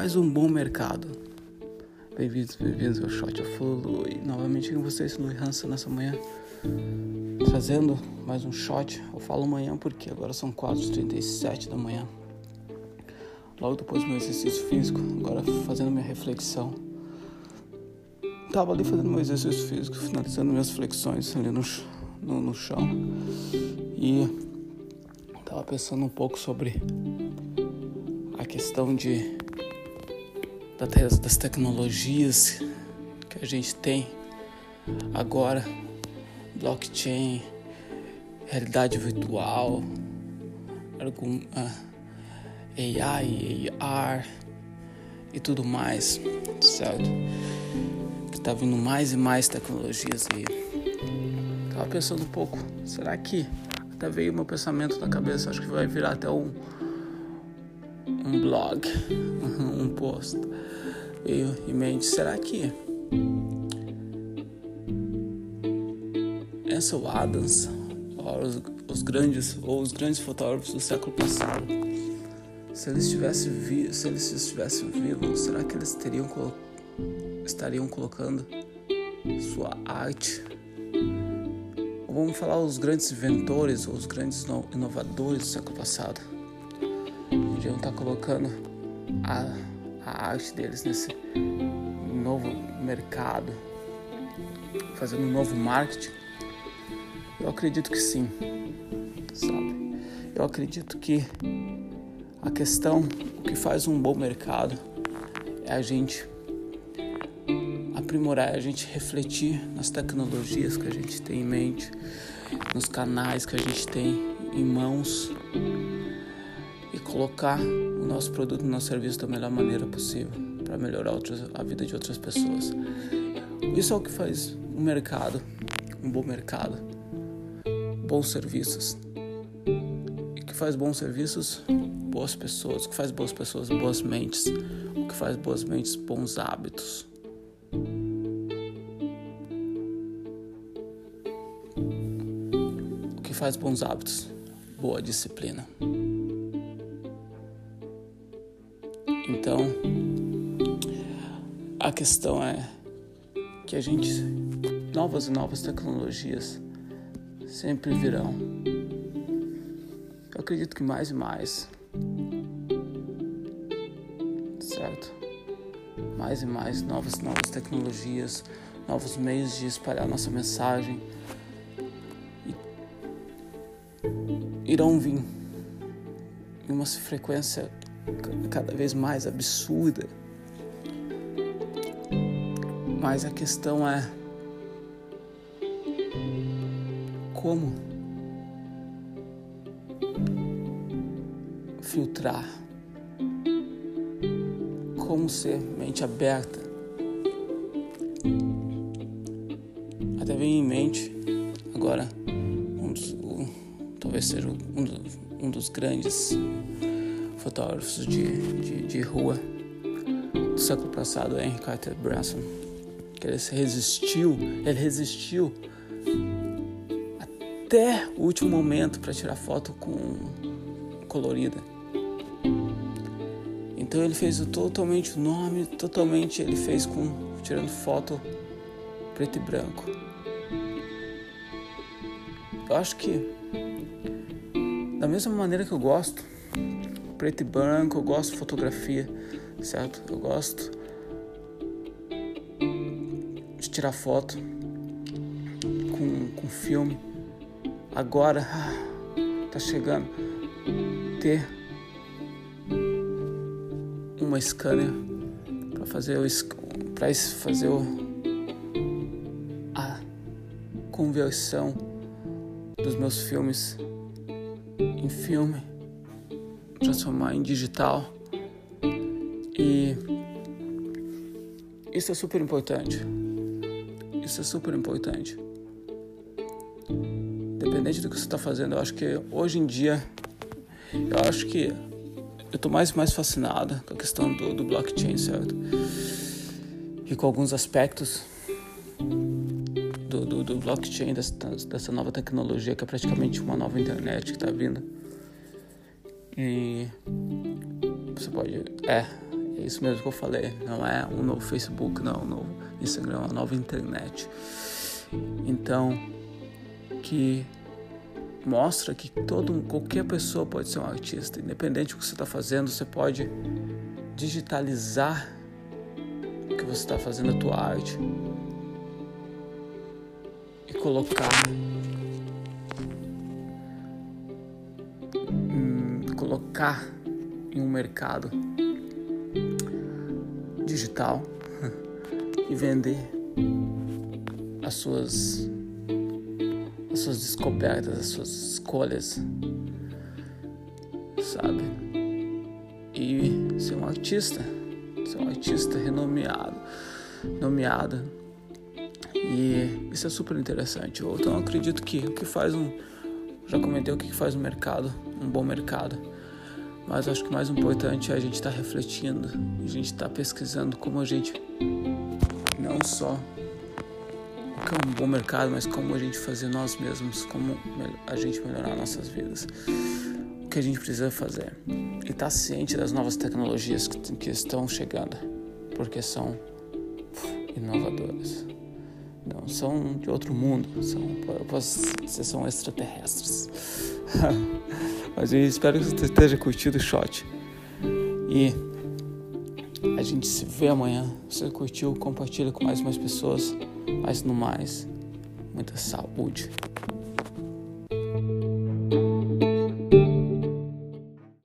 faz um bom mercado? Bem-vindos, bem-vindos ao Shot of Lulu e novamente com vocês, Luiz Hansen, nessa manhã, trazendo mais um shot. Eu falo manhã porque agora são 4h37 da manhã. Logo depois do meu exercício físico, agora fazendo minha reflexão. Tava ali fazendo meu exercício físico, finalizando minhas flexões ali no, no, no chão. E tava pensando um pouco sobre a questão de das tecnologias que a gente tem agora, blockchain, realidade virtual, algum, AI, AR e tudo mais, certo? Que tá vindo mais e mais tecnologias aí. Tava pensando um pouco, será que até veio meu pensamento na cabeça, acho que vai virar até um um blog, um post. Veio em mente, será que Ansel Adams, ou os, os, grandes ou os grandes fotógrafos do século passado, se eles tivessem vi, se eles estivessem vivos, será que eles teriam estariam colocando sua arte? Ou vamos falar os grandes inventores ou os grandes inovadores do século passado? Podiam estar colocando a, a arte deles nesse novo mercado, fazendo um novo marketing? Eu acredito que sim, sabe? Eu acredito que a questão, o que faz um bom mercado é a gente aprimorar, é a gente refletir nas tecnologias que a gente tem em mente, nos canais que a gente tem em mãos colocar o nosso produto, o nosso serviço da melhor maneira possível para melhorar outras, a vida de outras pessoas. Isso é o que faz um mercado, um bom mercado, bons serviços. E que faz bons serviços, boas pessoas. O que faz boas pessoas, boas mentes. O que faz boas mentes, bons hábitos. O que faz bons hábitos, boa disciplina. Então, a questão é que a gente novas e novas tecnologias sempre virão. Eu acredito que mais e mais. Certo? Mais e mais novas e novas tecnologias, novos meios de espalhar nossa mensagem irão vir em uma frequência cada vez mais absurda. Mas a questão é como filtrar, como ser mente aberta. Até vem em mente agora um dos, um, talvez seja um dos, um dos grandes fotógrafos de, de, de rua do século passado, Henry Carter Branson, que ele resistiu, ele resistiu até o último momento para tirar foto com colorida. Então ele fez totalmente o nome, totalmente ele fez com tirando foto preto e branco. Eu acho que da mesma maneira que eu gosto preto e branco, eu gosto de fotografia, certo? Eu gosto de tirar foto com, com filme. Agora tá chegando ter uma scanner para fazer o para fazer o, a conversão dos meus filmes em filme transformar em digital. E isso é super importante. Isso é super importante. Independente do que você está fazendo, eu acho que hoje em dia, eu acho que eu estou mais mais fascinado com a questão do, do blockchain, certo? E com alguns aspectos do, do, do blockchain, dessa, dessa nova tecnologia que é praticamente uma nova internet que está vindo. E você pode. É, É isso mesmo que eu falei. Não é um novo Facebook, não um novo Instagram, uma nova internet. Então, que mostra que todo, qualquer pessoa pode ser um artista, independente do que você está fazendo, você pode digitalizar o que você está fazendo a tua arte e colocar colocar em um mercado digital e vender as suas as suas descobertas, as suas escolhas, sabe? E ser um artista, ser um artista renomeado, nomeado. E isso é super interessante. Então acredito que o que faz um já comentei o que faz um mercado, um bom mercado. Mas acho que o mais importante é a gente estar tá refletindo, a gente estar tá pesquisando como a gente não só o que é um bom mercado, mas como a gente fazer nós mesmos, como a gente melhorar nossas vidas. O que a gente precisa fazer. E estar tá ciente das novas tecnologias que, que estão chegando, porque são inovadoras. Não são de outro mundo, são, dizer, são extraterrestres. Mas eu espero que você esteja curtindo o shot. E a gente se vê amanhã. Se você curtiu, compartilha com mais e mais pessoas. Mas no mais, muita saúde.